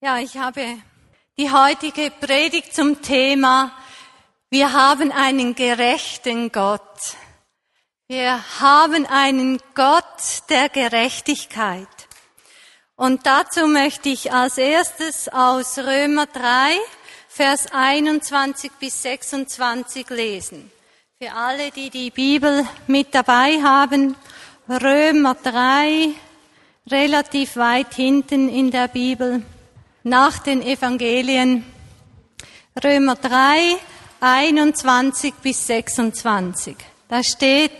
Ja, ich habe die heutige Predigt zum Thema, wir haben einen gerechten Gott. Wir haben einen Gott der Gerechtigkeit. Und dazu möchte ich als erstes aus Römer 3, Vers 21 bis 26 lesen. Für alle, die die Bibel mit dabei haben, Römer 3, relativ weit hinten in der Bibel nach den Evangelien. Römer 3, 21 bis 26. Da steht,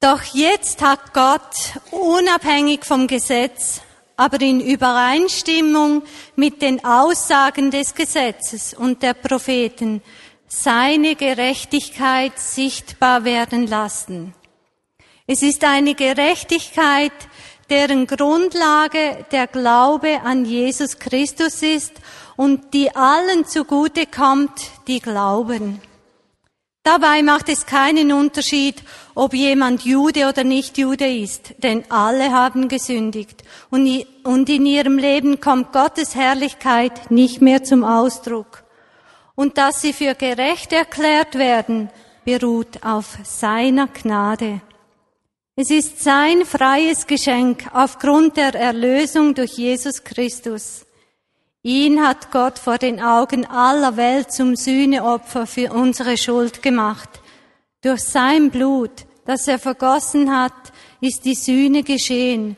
doch jetzt hat Gott unabhängig vom Gesetz, aber in Übereinstimmung mit den Aussagen des Gesetzes und der Propheten seine Gerechtigkeit sichtbar werden lassen. Es ist eine Gerechtigkeit, deren Grundlage der Glaube an Jesus Christus ist und die allen zugute kommt, die glauben. Dabei macht es keinen Unterschied, ob jemand Jude oder nicht Jude ist, denn alle haben gesündigt und in ihrem Leben kommt Gottes Herrlichkeit nicht mehr zum Ausdruck. Und dass sie für gerecht erklärt werden, beruht auf seiner Gnade. Es ist sein freies Geschenk aufgrund der Erlösung durch Jesus Christus. Ihn hat Gott vor den Augen aller Welt zum Sühneopfer für unsere Schuld gemacht. Durch sein Blut, das er vergossen hat, ist die Sühne geschehen.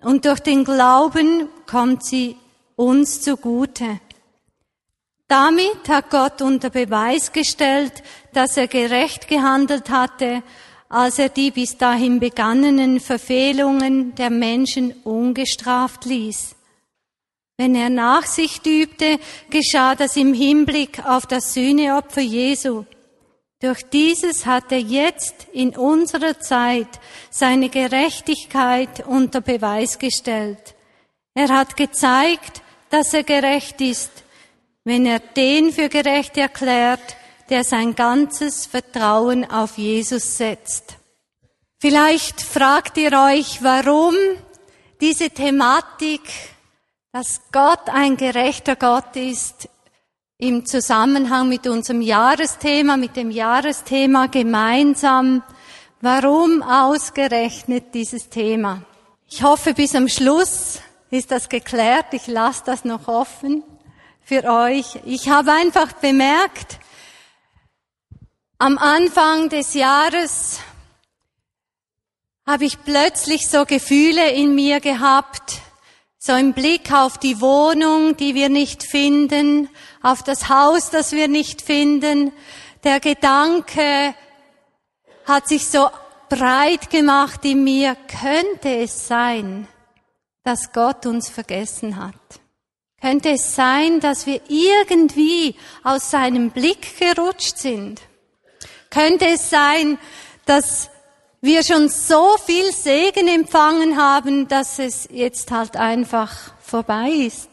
Und durch den Glauben kommt sie uns zugute. Damit hat Gott unter Beweis gestellt, dass er gerecht gehandelt hatte als er die bis dahin begangenen Verfehlungen der Menschen ungestraft ließ. Wenn er Nachsicht übte, geschah das im Hinblick auf das Sühneopfer Jesu. Durch dieses hat er jetzt in unserer Zeit seine Gerechtigkeit unter Beweis gestellt. Er hat gezeigt, dass er gerecht ist, wenn er den für gerecht erklärt, der sein ganzes Vertrauen auf Jesus setzt. Vielleicht fragt ihr euch, warum diese Thematik, dass Gott ein gerechter Gott ist, im Zusammenhang mit unserem Jahresthema, mit dem Jahresthema gemeinsam, warum ausgerechnet dieses Thema? Ich hoffe, bis am Schluss ist das geklärt. Ich lasse das noch offen für euch. Ich habe einfach bemerkt, am Anfang des Jahres habe ich plötzlich so Gefühle in mir gehabt, so im Blick auf die Wohnung, die wir nicht finden, auf das Haus, das wir nicht finden. Der Gedanke hat sich so breit gemacht in mir, könnte es sein, dass Gott uns vergessen hat? Könnte es sein, dass wir irgendwie aus seinem Blick gerutscht sind? Könnte es sein, dass wir schon so viel Segen empfangen haben, dass es jetzt halt einfach vorbei ist?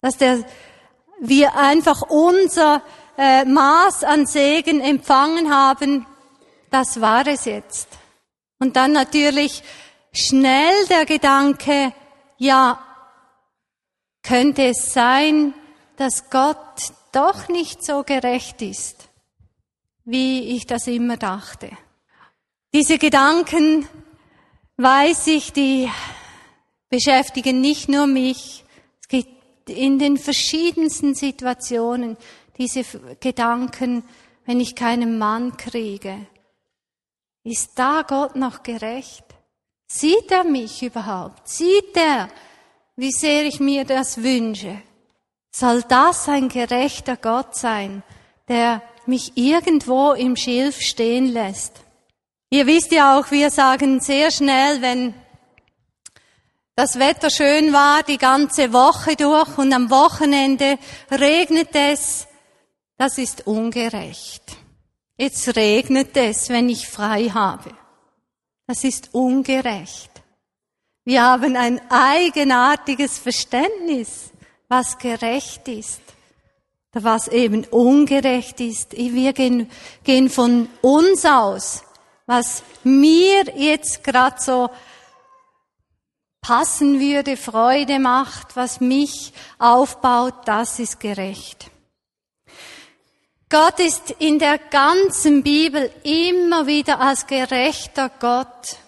Dass der, wir einfach unser äh, Maß an Segen empfangen haben, das war es jetzt. Und dann natürlich schnell der Gedanke, ja, könnte es sein, dass Gott doch nicht so gerecht ist wie ich das immer dachte. Diese Gedanken, weiß ich, die beschäftigen nicht nur mich. Es gibt in den verschiedensten Situationen diese Gedanken, wenn ich keinen Mann kriege. Ist da Gott noch gerecht? Sieht er mich überhaupt? Sieht er, wie sehr ich mir das wünsche? Soll das ein gerechter Gott sein, der mich irgendwo im Schilf stehen lässt. Ihr wisst ja auch, wir sagen sehr schnell, wenn das Wetter schön war, die ganze Woche durch und am Wochenende regnet es, das ist ungerecht. Jetzt regnet es, wenn ich frei habe. Das ist ungerecht. Wir haben ein eigenartiges Verständnis, was gerecht ist was eben ungerecht ist. Wir gehen, gehen von uns aus, was mir jetzt gerade so passen würde, Freude macht, was mich aufbaut, das ist gerecht. Gott ist in der ganzen Bibel immer wieder als gerechter Gott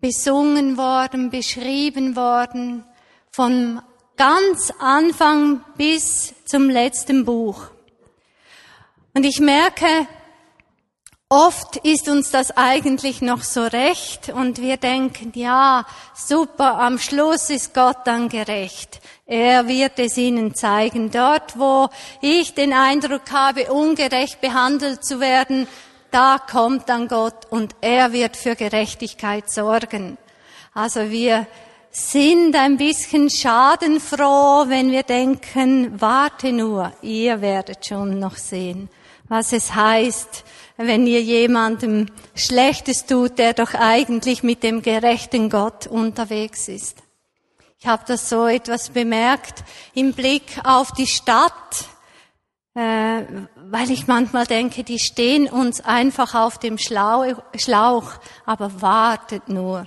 besungen worden, beschrieben worden, vom ganz Anfang bis zum letzten Buch. Und ich merke, Oft ist uns das eigentlich noch so recht und wir denken, ja, super, am Schluss ist Gott dann gerecht. Er wird es ihnen zeigen. Dort, wo ich den Eindruck habe, ungerecht behandelt zu werden, da kommt dann Gott und er wird für Gerechtigkeit sorgen. Also wir sind ein bisschen schadenfroh, wenn wir denken, warte nur, ihr werdet schon noch sehen, was es heißt, wenn ihr jemandem Schlechtes tut, der doch eigentlich mit dem gerechten Gott unterwegs ist. Ich habe das so etwas bemerkt im Blick auf die Stadt, äh, weil ich manchmal denke, die stehen uns einfach auf dem Schlauch, aber wartet nur.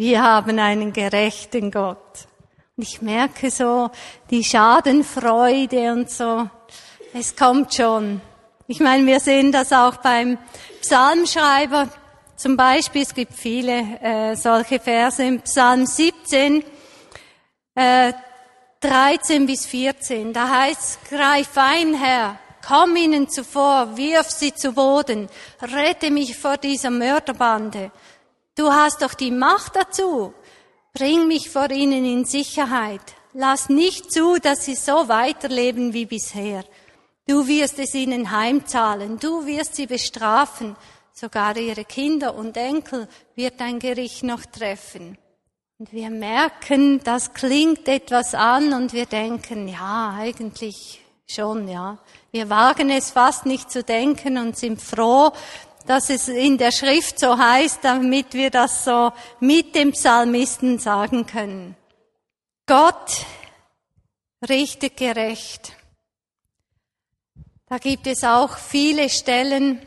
Wir haben einen gerechten Gott. Und ich merke so die Schadenfreude und so. Es kommt schon. Ich meine, wir sehen das auch beim Psalmschreiber. Zum Beispiel, es gibt viele äh, solche Verse im Psalm 17, äh, 13 bis 14. Da heißt, greif ein, Herr, komm ihnen zuvor, wirf sie zu Boden, rette mich vor dieser Mörderbande. Du hast doch die Macht dazu. Bring mich vor ihnen in Sicherheit. Lass nicht zu, dass sie so weiterleben wie bisher. Du wirst es ihnen heimzahlen, du wirst sie bestrafen, sogar ihre Kinder und Enkel wird dein Gericht noch treffen. Und wir merken, das klingt etwas an und wir denken, ja, eigentlich schon, ja. Wir wagen es fast nicht zu denken und sind froh, dass es in der Schrift so heißt, damit wir das so mit dem Psalmisten sagen können. Gott richtet gerecht. Da gibt es auch viele Stellen.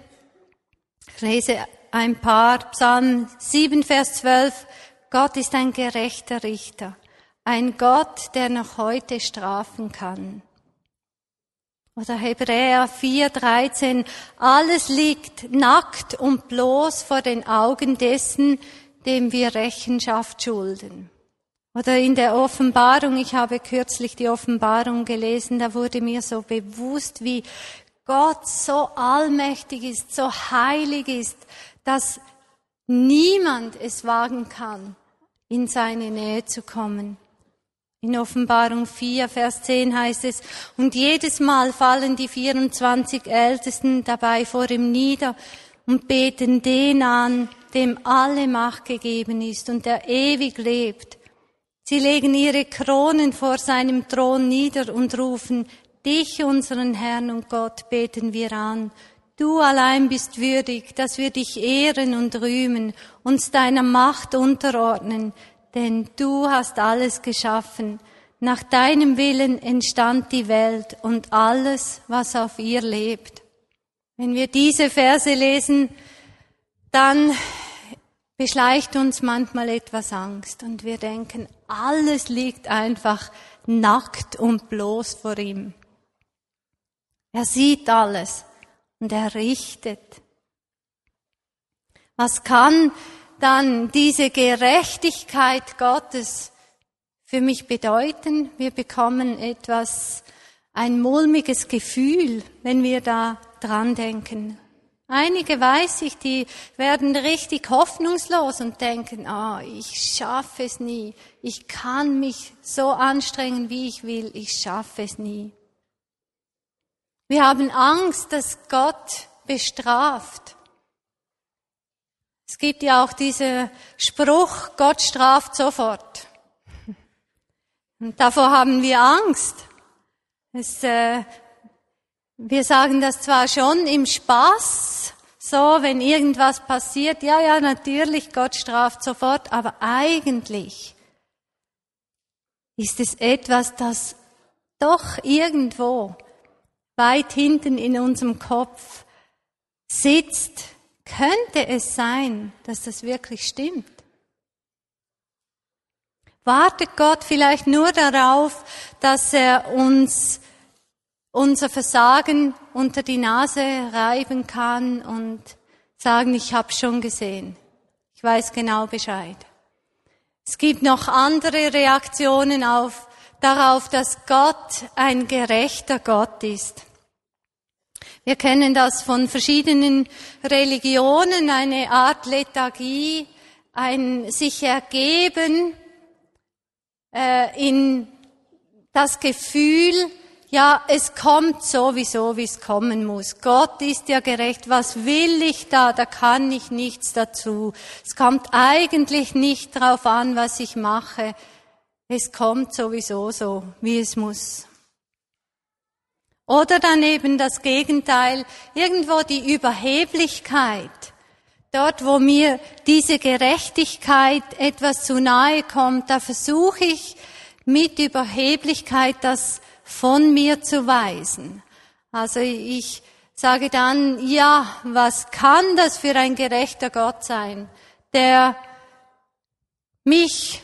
Ich lese ein paar. Psalm 7, Vers 12. Gott ist ein gerechter Richter. Ein Gott, der noch heute strafen kann. Oder Hebräer 4, 13. Alles liegt nackt und bloß vor den Augen dessen, dem wir Rechenschaft schulden. Oder in der Offenbarung, ich habe kürzlich die Offenbarung gelesen, da wurde mir so bewusst, wie Gott so allmächtig ist, so heilig ist, dass niemand es wagen kann, in seine Nähe zu kommen. In Offenbarung 4, Vers 10 heißt es, und jedes Mal fallen die 24 Ältesten dabei vor ihm nieder und beten den an, dem alle Macht gegeben ist und der ewig lebt Sie legen ihre Kronen vor seinem Thron nieder und rufen, dich, unseren Herrn und Gott, beten wir an. Du allein bist würdig, dass wir dich ehren und rühmen, uns deiner Macht unterordnen, denn du hast alles geschaffen. Nach deinem Willen entstand die Welt und alles, was auf ihr lebt. Wenn wir diese Verse lesen, dann beschleicht uns manchmal etwas Angst und wir denken, alles liegt einfach nackt und bloß vor ihm. Er sieht alles und er richtet. Was kann dann diese Gerechtigkeit Gottes für mich bedeuten? Wir bekommen etwas, ein mulmiges Gefühl, wenn wir da dran denken. Einige weiß ich, die werden richtig hoffnungslos und denken, ah, ich schaffe es nie. Ich kann mich so anstrengen, wie ich will. Ich schaffe es nie. Wir haben Angst, dass Gott bestraft. Es gibt ja auch diesen Spruch, Gott straft sofort. Und davor haben wir Angst. Es, äh, wir sagen das zwar schon im Spaß, so, wenn irgendwas passiert, ja, ja, natürlich, Gott straft sofort, aber eigentlich ist es etwas, das doch irgendwo weit hinten in unserem Kopf sitzt. Könnte es sein, dass das wirklich stimmt? Wartet Gott vielleicht nur darauf, dass er uns unser Versagen unter die Nase reiben kann und sagen, ich habe schon gesehen. Ich weiß genau Bescheid. Es gibt noch andere Reaktionen auf, darauf, dass Gott ein gerechter Gott ist. Wir kennen das von verschiedenen Religionen, eine Art Lethargie, ein sich ergeben äh, in das Gefühl, ja, es kommt sowieso, wie es kommen muss. Gott ist ja gerecht. Was will ich da? Da kann ich nichts dazu. Es kommt eigentlich nicht drauf an, was ich mache. Es kommt sowieso so, wie es muss. Oder dann eben das Gegenteil, irgendwo die Überheblichkeit. Dort, wo mir diese Gerechtigkeit etwas zu nahe kommt, da versuche ich mit Überheblichkeit das von mir zu weisen. Also ich sage dann, ja, was kann das für ein gerechter Gott sein, der mich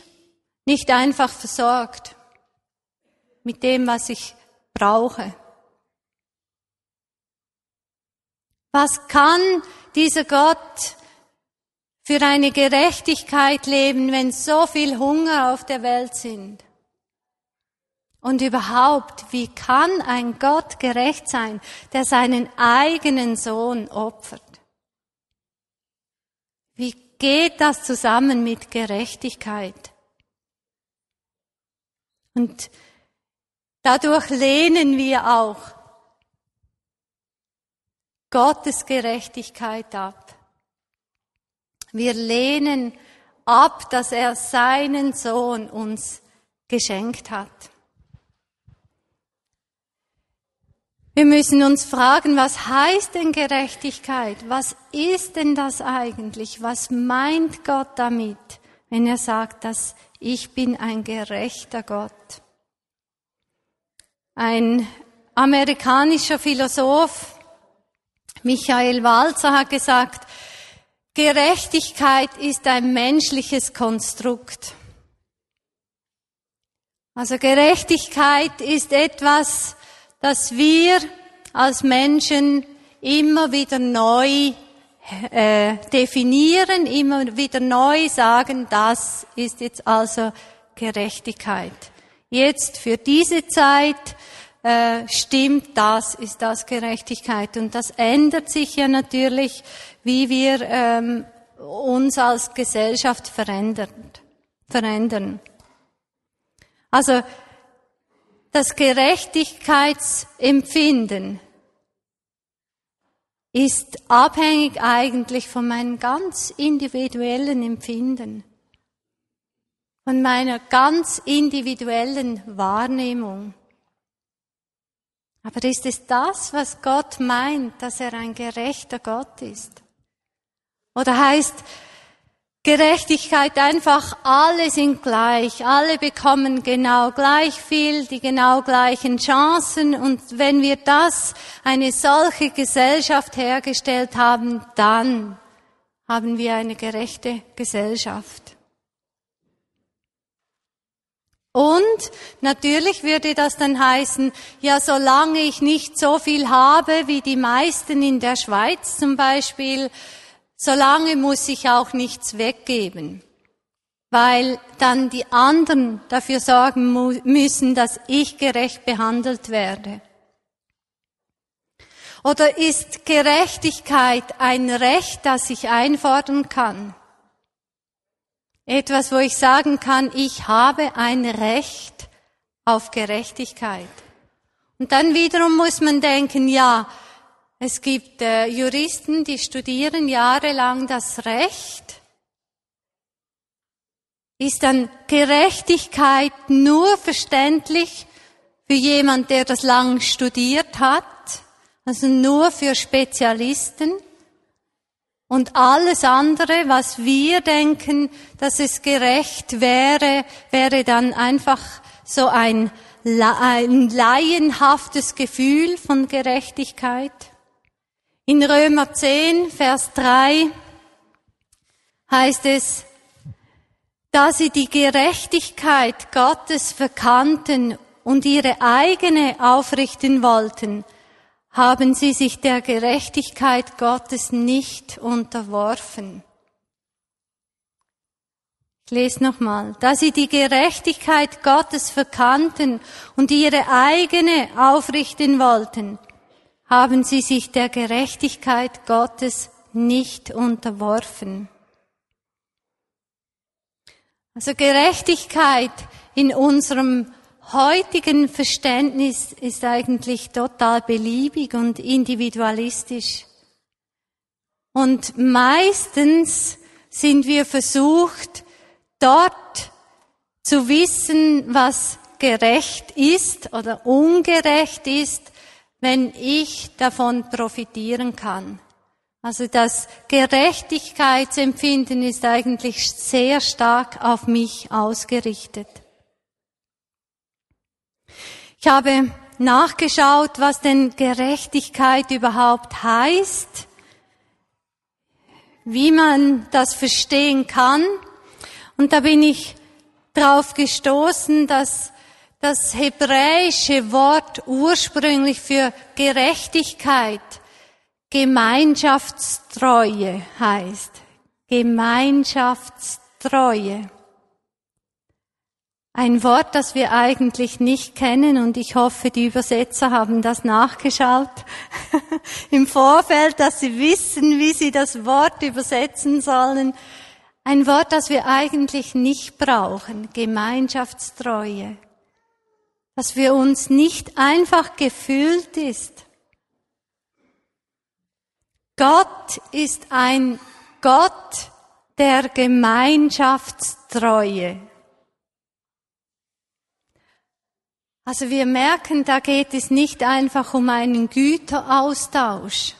nicht einfach versorgt mit dem, was ich brauche. Was kann dieser Gott für eine Gerechtigkeit leben, wenn so viel Hunger auf der Welt sind? Und überhaupt, wie kann ein Gott gerecht sein, der seinen eigenen Sohn opfert? Wie geht das zusammen mit Gerechtigkeit? Und dadurch lehnen wir auch Gottes Gerechtigkeit ab. Wir lehnen ab, dass er seinen Sohn uns geschenkt hat. Wir müssen uns fragen, was heißt denn Gerechtigkeit? Was ist denn das eigentlich? Was meint Gott damit, wenn er sagt, dass ich bin ein gerechter Gott? Ein amerikanischer Philosoph, Michael Walzer, hat gesagt, Gerechtigkeit ist ein menschliches Konstrukt. Also Gerechtigkeit ist etwas, dass wir als Menschen immer wieder neu äh, definieren, immer wieder neu sagen, das ist jetzt also Gerechtigkeit. Jetzt für diese Zeit äh, stimmt das, ist das Gerechtigkeit. Und das ändert sich ja natürlich, wie wir ähm, uns als Gesellschaft verändern. verändern. Also das Gerechtigkeitsempfinden ist abhängig eigentlich von meinem ganz individuellen Empfinden, von meiner ganz individuellen Wahrnehmung. Aber ist es das, was Gott meint, dass er ein gerechter Gott ist? Oder heißt Gerechtigkeit einfach, alle sind gleich, alle bekommen genau gleich viel, die genau gleichen Chancen und wenn wir das, eine solche Gesellschaft hergestellt haben, dann haben wir eine gerechte Gesellschaft. Und natürlich würde das dann heißen, ja, solange ich nicht so viel habe wie die meisten in der Schweiz zum Beispiel, solange muss ich auch nichts weggeben, weil dann die anderen dafür sorgen müssen, dass ich gerecht behandelt werde. Oder ist Gerechtigkeit ein Recht, das ich einfordern kann? Etwas, wo ich sagen kann, ich habe ein Recht auf Gerechtigkeit. Und dann wiederum muss man denken, ja, es gibt äh, Juristen, die studieren jahrelang das Recht. Ist dann Gerechtigkeit nur verständlich für jemand, der das lang studiert hat? Also nur für Spezialisten? Und alles andere, was wir denken, dass es gerecht wäre, wäre dann einfach so ein, ein laienhaftes Gefühl von Gerechtigkeit. In Römer 10, Vers 3 heißt es, Da sie die Gerechtigkeit Gottes verkannten und ihre eigene aufrichten wollten, haben sie sich der Gerechtigkeit Gottes nicht unterworfen. Ich lese nochmal. Da sie die Gerechtigkeit Gottes verkannten und ihre eigene aufrichten wollten, haben sie sich der Gerechtigkeit Gottes nicht unterworfen. Also Gerechtigkeit in unserem heutigen Verständnis ist eigentlich total beliebig und individualistisch. Und meistens sind wir versucht, dort zu wissen, was gerecht ist oder ungerecht ist, wenn ich davon profitieren kann. Also das Gerechtigkeitsempfinden ist eigentlich sehr stark auf mich ausgerichtet. Ich habe nachgeschaut, was denn Gerechtigkeit überhaupt heißt, wie man das verstehen kann. Und da bin ich drauf gestoßen, dass das hebräische Wort ursprünglich für Gerechtigkeit Gemeinschaftstreue heißt. Gemeinschaftstreue. Ein Wort, das wir eigentlich nicht kennen und ich hoffe, die Übersetzer haben das nachgeschaut im Vorfeld, dass sie wissen, wie sie das Wort übersetzen sollen. Ein Wort, das wir eigentlich nicht brauchen, Gemeinschaftstreue. Dass für uns nicht einfach gefühlt ist. Gott ist ein Gott der Gemeinschaftstreue. Also wir merken, da geht es nicht einfach um einen Güteraustausch.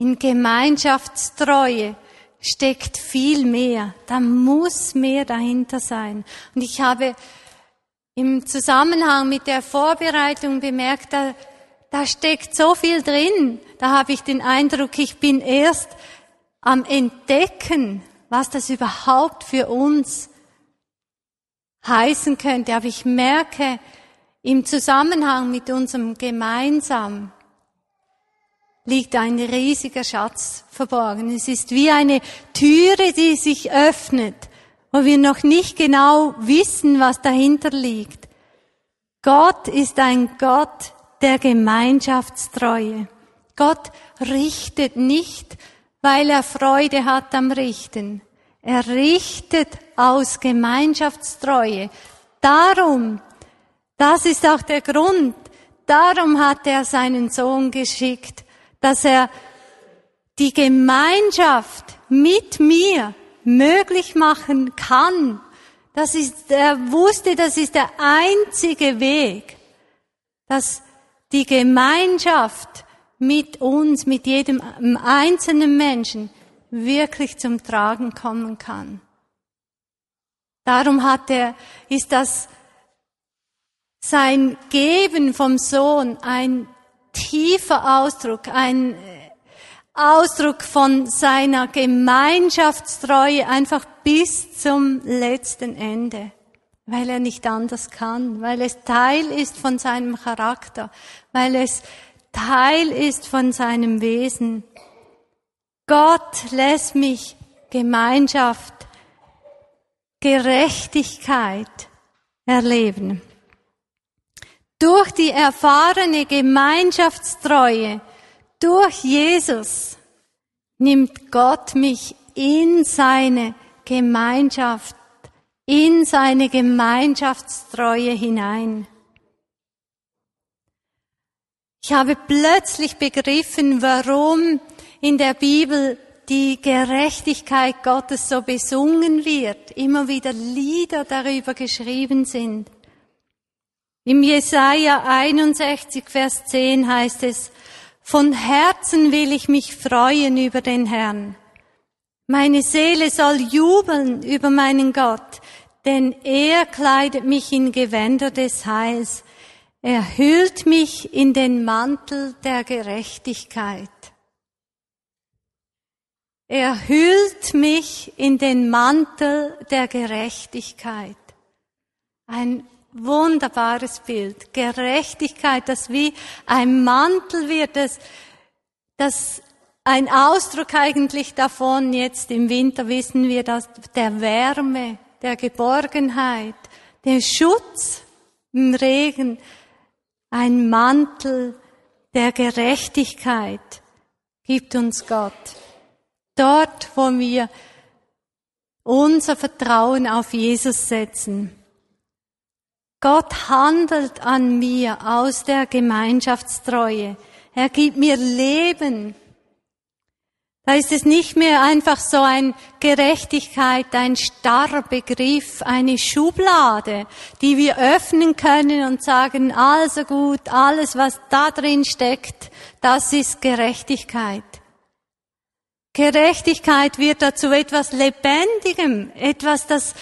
In Gemeinschaftstreue steckt viel mehr. Da muss mehr dahinter sein. Und ich habe im Zusammenhang mit der Vorbereitung bemerkt, da, da steckt so viel drin. Da habe ich den Eindruck, ich bin erst am Entdecken, was das überhaupt für uns heißen könnte. Aber ich merke, im Zusammenhang mit unserem Gemeinsam liegt ein riesiger Schatz verborgen. Es ist wie eine Türe, die sich öffnet, wo wir noch nicht genau wissen, was dahinter liegt. Gott ist ein Gott der Gemeinschaftstreue. Gott richtet nicht, weil er Freude hat am Richten. Er richtet aus Gemeinschaftstreue. Darum, das ist auch der Grund, darum hat er seinen Sohn geschickt, dass er die Gemeinschaft mit mir möglich machen kann. Das ist, er wusste, das ist der einzige Weg, dass die Gemeinschaft mit uns, mit jedem einzelnen Menschen wirklich zum Tragen kommen kann. Darum hat er, ist das sein Geben vom Sohn ein tiefer Ausdruck, ein Ausdruck von seiner Gemeinschaftstreue einfach bis zum letzten Ende, weil er nicht anders kann, weil es Teil ist von seinem Charakter, weil es Teil ist von seinem Wesen. Gott lässt mich Gemeinschaft, Gerechtigkeit erleben. Durch die erfahrene Gemeinschaftstreue, durch Jesus, nimmt Gott mich in seine Gemeinschaft, in seine Gemeinschaftstreue hinein. Ich habe plötzlich begriffen, warum in der Bibel die Gerechtigkeit Gottes so besungen wird, immer wieder Lieder darüber geschrieben sind. Im Jesaja 61, Vers 10 heißt es, von Herzen will ich mich freuen über den Herrn. Meine Seele soll jubeln über meinen Gott, denn er kleidet mich in Gewänder des Heils. Er hüllt mich in den Mantel der Gerechtigkeit. Er hüllt mich in den Mantel der Gerechtigkeit. Ein wunderbares Bild. Gerechtigkeit, das wie ein Mantel wird, das, das ein Ausdruck eigentlich davon, jetzt im Winter wissen wir, dass der Wärme, der Geborgenheit, der Schutz im Regen, ein Mantel der Gerechtigkeit gibt uns Gott. Dort, wo wir unser Vertrauen auf Jesus setzen. Gott handelt an mir aus der Gemeinschaftstreue. Er gibt mir Leben. Da ist es nicht mehr einfach so ein Gerechtigkeit, ein starrer Begriff, eine Schublade, die wir öffnen können und sagen, also gut, alles was da drin steckt, das ist Gerechtigkeit. Gerechtigkeit wird dazu etwas Lebendigem, etwas, das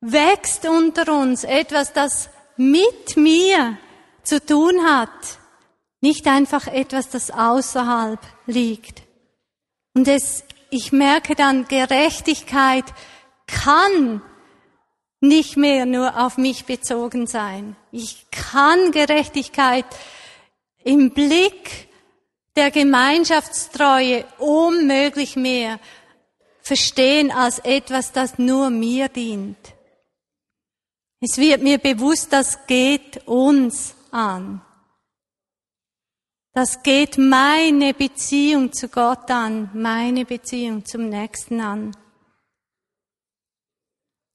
wächst unter uns, etwas, das mit mir zu tun hat, nicht einfach etwas, das außerhalb liegt. Und es, ich merke dann, Gerechtigkeit kann nicht mehr nur auf mich bezogen sein. Ich kann Gerechtigkeit im Blick der Gemeinschaftstreue unmöglich mehr verstehen als etwas, das nur mir dient. Es wird mir bewusst, das geht uns an. Das geht meine Beziehung zu Gott an, meine Beziehung zum Nächsten an.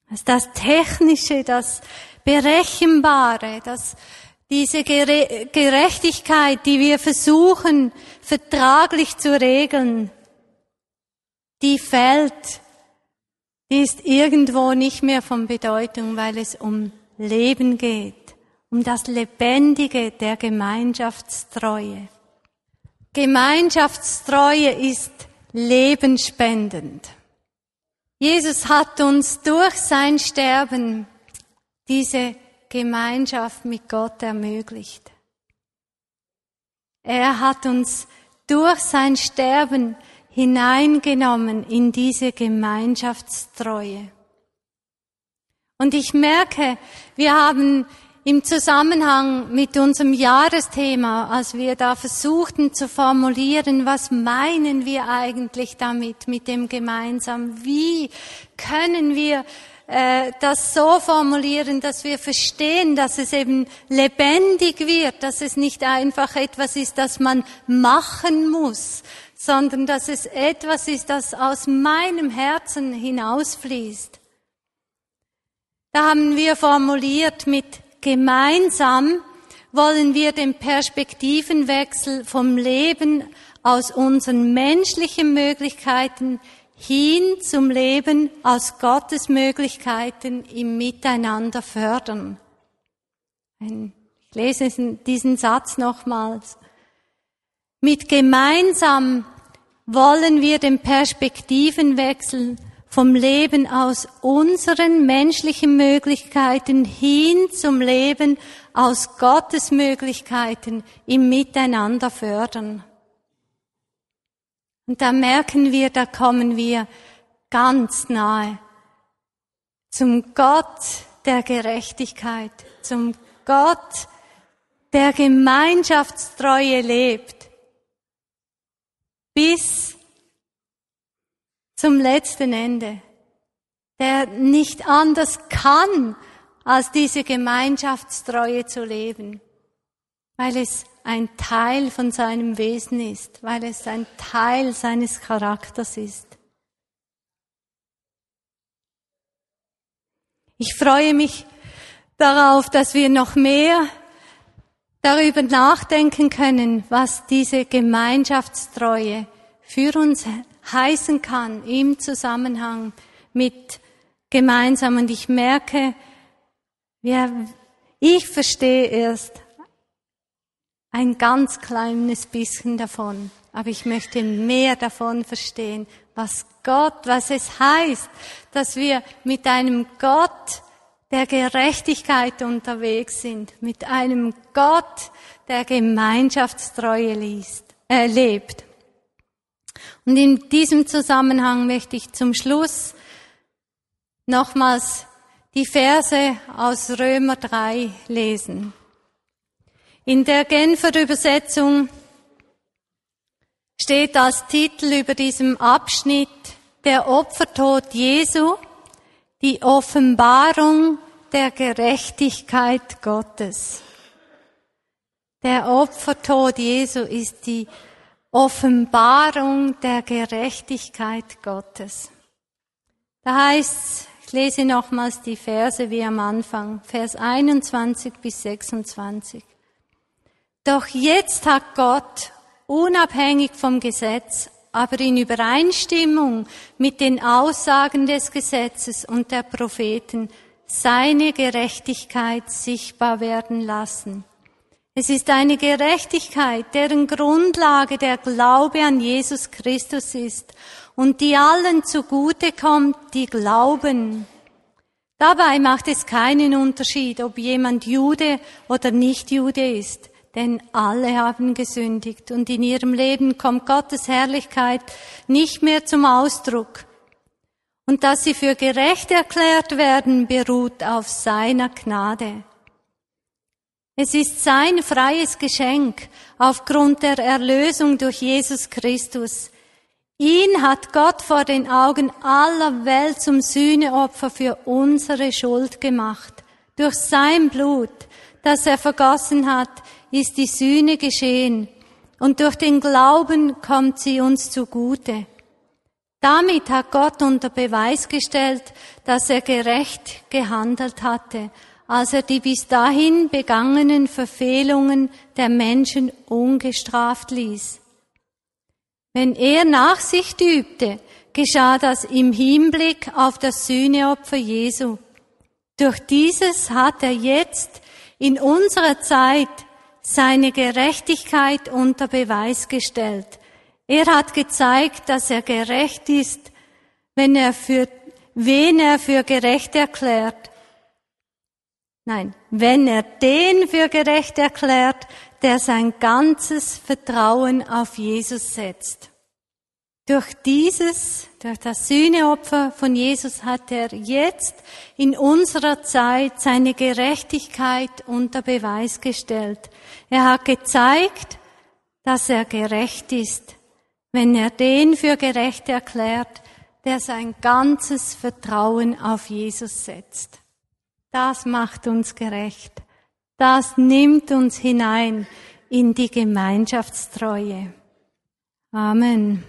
Das, das Technische, das Berechenbare, das diese Gerechtigkeit, die wir versuchen vertraglich zu regeln, die fällt, die ist irgendwo nicht mehr von Bedeutung, weil es um Leben geht, um das Lebendige der Gemeinschaftstreue. Gemeinschaftstreue ist lebenspendend. Jesus hat uns durch sein Sterben diese Gemeinschaft mit Gott ermöglicht. Er hat uns durch sein Sterben hineingenommen in diese Gemeinschaftstreue. Und ich merke, wir haben im Zusammenhang mit unserem Jahresthema, als wir da versuchten zu formulieren, was meinen wir eigentlich damit, mit dem gemeinsam? Wie können wir äh, das so formulieren, dass wir verstehen, dass es eben lebendig wird, dass es nicht einfach etwas ist, das man machen muss, sondern dass es etwas ist, das aus meinem Herzen hinausfließt. Da haben wir formuliert mit gemeinsam wollen wir den Perspektivenwechsel vom Leben aus unseren menschlichen Möglichkeiten hin zum Leben aus Gottes Möglichkeiten im Miteinander fördern. Ich lese diesen Satz nochmals. Mit gemeinsam wollen wir den Perspektivenwechsel vom Leben aus unseren menschlichen Möglichkeiten hin zum Leben aus Gottes Möglichkeiten im Miteinander fördern. Und da merken wir, da kommen wir ganz nahe zum Gott der Gerechtigkeit, zum Gott, der Gemeinschaftstreue lebt, bis zum letzten Ende, der nicht anders kann, als diese Gemeinschaftstreue zu leben, weil es ein Teil von seinem Wesen ist, weil es ein Teil seines Charakters ist. Ich freue mich darauf, dass wir noch mehr darüber nachdenken können, was diese Gemeinschaftstreue für uns heißen kann im Zusammenhang mit gemeinsam. Und ich merke, wir, ich verstehe erst, ein ganz kleines bisschen davon. Aber ich möchte mehr davon verstehen, was Gott, was es heißt, dass wir mit einem Gott der Gerechtigkeit unterwegs sind, mit einem Gott, der Gemeinschaftstreue liest, äh, lebt. Und in diesem Zusammenhang möchte ich zum Schluss nochmals die Verse aus Römer 3 lesen. In der Genfer Übersetzung steht als Titel über diesem Abschnitt der Opfertod Jesu, die Offenbarung der Gerechtigkeit Gottes. Der Opfertod Jesu ist die Offenbarung der Gerechtigkeit Gottes. Da heißt, ich lese nochmals die Verse wie am Anfang, Vers 21 bis 26. Doch jetzt hat Gott, unabhängig vom Gesetz, aber in Übereinstimmung mit den Aussagen des Gesetzes und der Propheten, seine Gerechtigkeit sichtbar werden lassen es ist eine Gerechtigkeit, deren Grundlage der Glaube an Jesus Christus ist und die allen zugute kommt, die glauben. Dabei macht es keinen Unterschied, ob jemand Jude oder nicht Jude ist, denn alle haben gesündigt und in ihrem Leben kommt Gottes Herrlichkeit nicht mehr zum Ausdruck. Und dass sie für gerecht erklärt werden, beruht auf seiner Gnade. Es ist sein freies Geschenk aufgrund der Erlösung durch Jesus Christus. Ihn hat Gott vor den Augen aller Welt zum Sühneopfer für unsere Schuld gemacht. Durch sein Blut, das er vergossen hat, ist die Sühne geschehen und durch den Glauben kommt sie uns zugute. Damit hat Gott unter Beweis gestellt, dass er gerecht gehandelt hatte als er die bis dahin begangenen Verfehlungen der Menschen ungestraft ließ. Wenn er Nachsicht übte, geschah das im Hinblick auf das Sühneopfer Jesu. Durch dieses hat er jetzt in unserer Zeit seine Gerechtigkeit unter Beweis gestellt. Er hat gezeigt, dass er gerecht ist, wenn er für wen er für gerecht erklärt Nein, wenn er den für gerecht erklärt, der sein ganzes Vertrauen auf Jesus setzt. Durch dieses, durch das Sühneopfer von Jesus hat er jetzt in unserer Zeit seine Gerechtigkeit unter Beweis gestellt. Er hat gezeigt, dass er gerecht ist, wenn er den für gerecht erklärt, der sein ganzes Vertrauen auf Jesus setzt. Das macht uns gerecht. Das nimmt uns hinein in die Gemeinschaftstreue. Amen.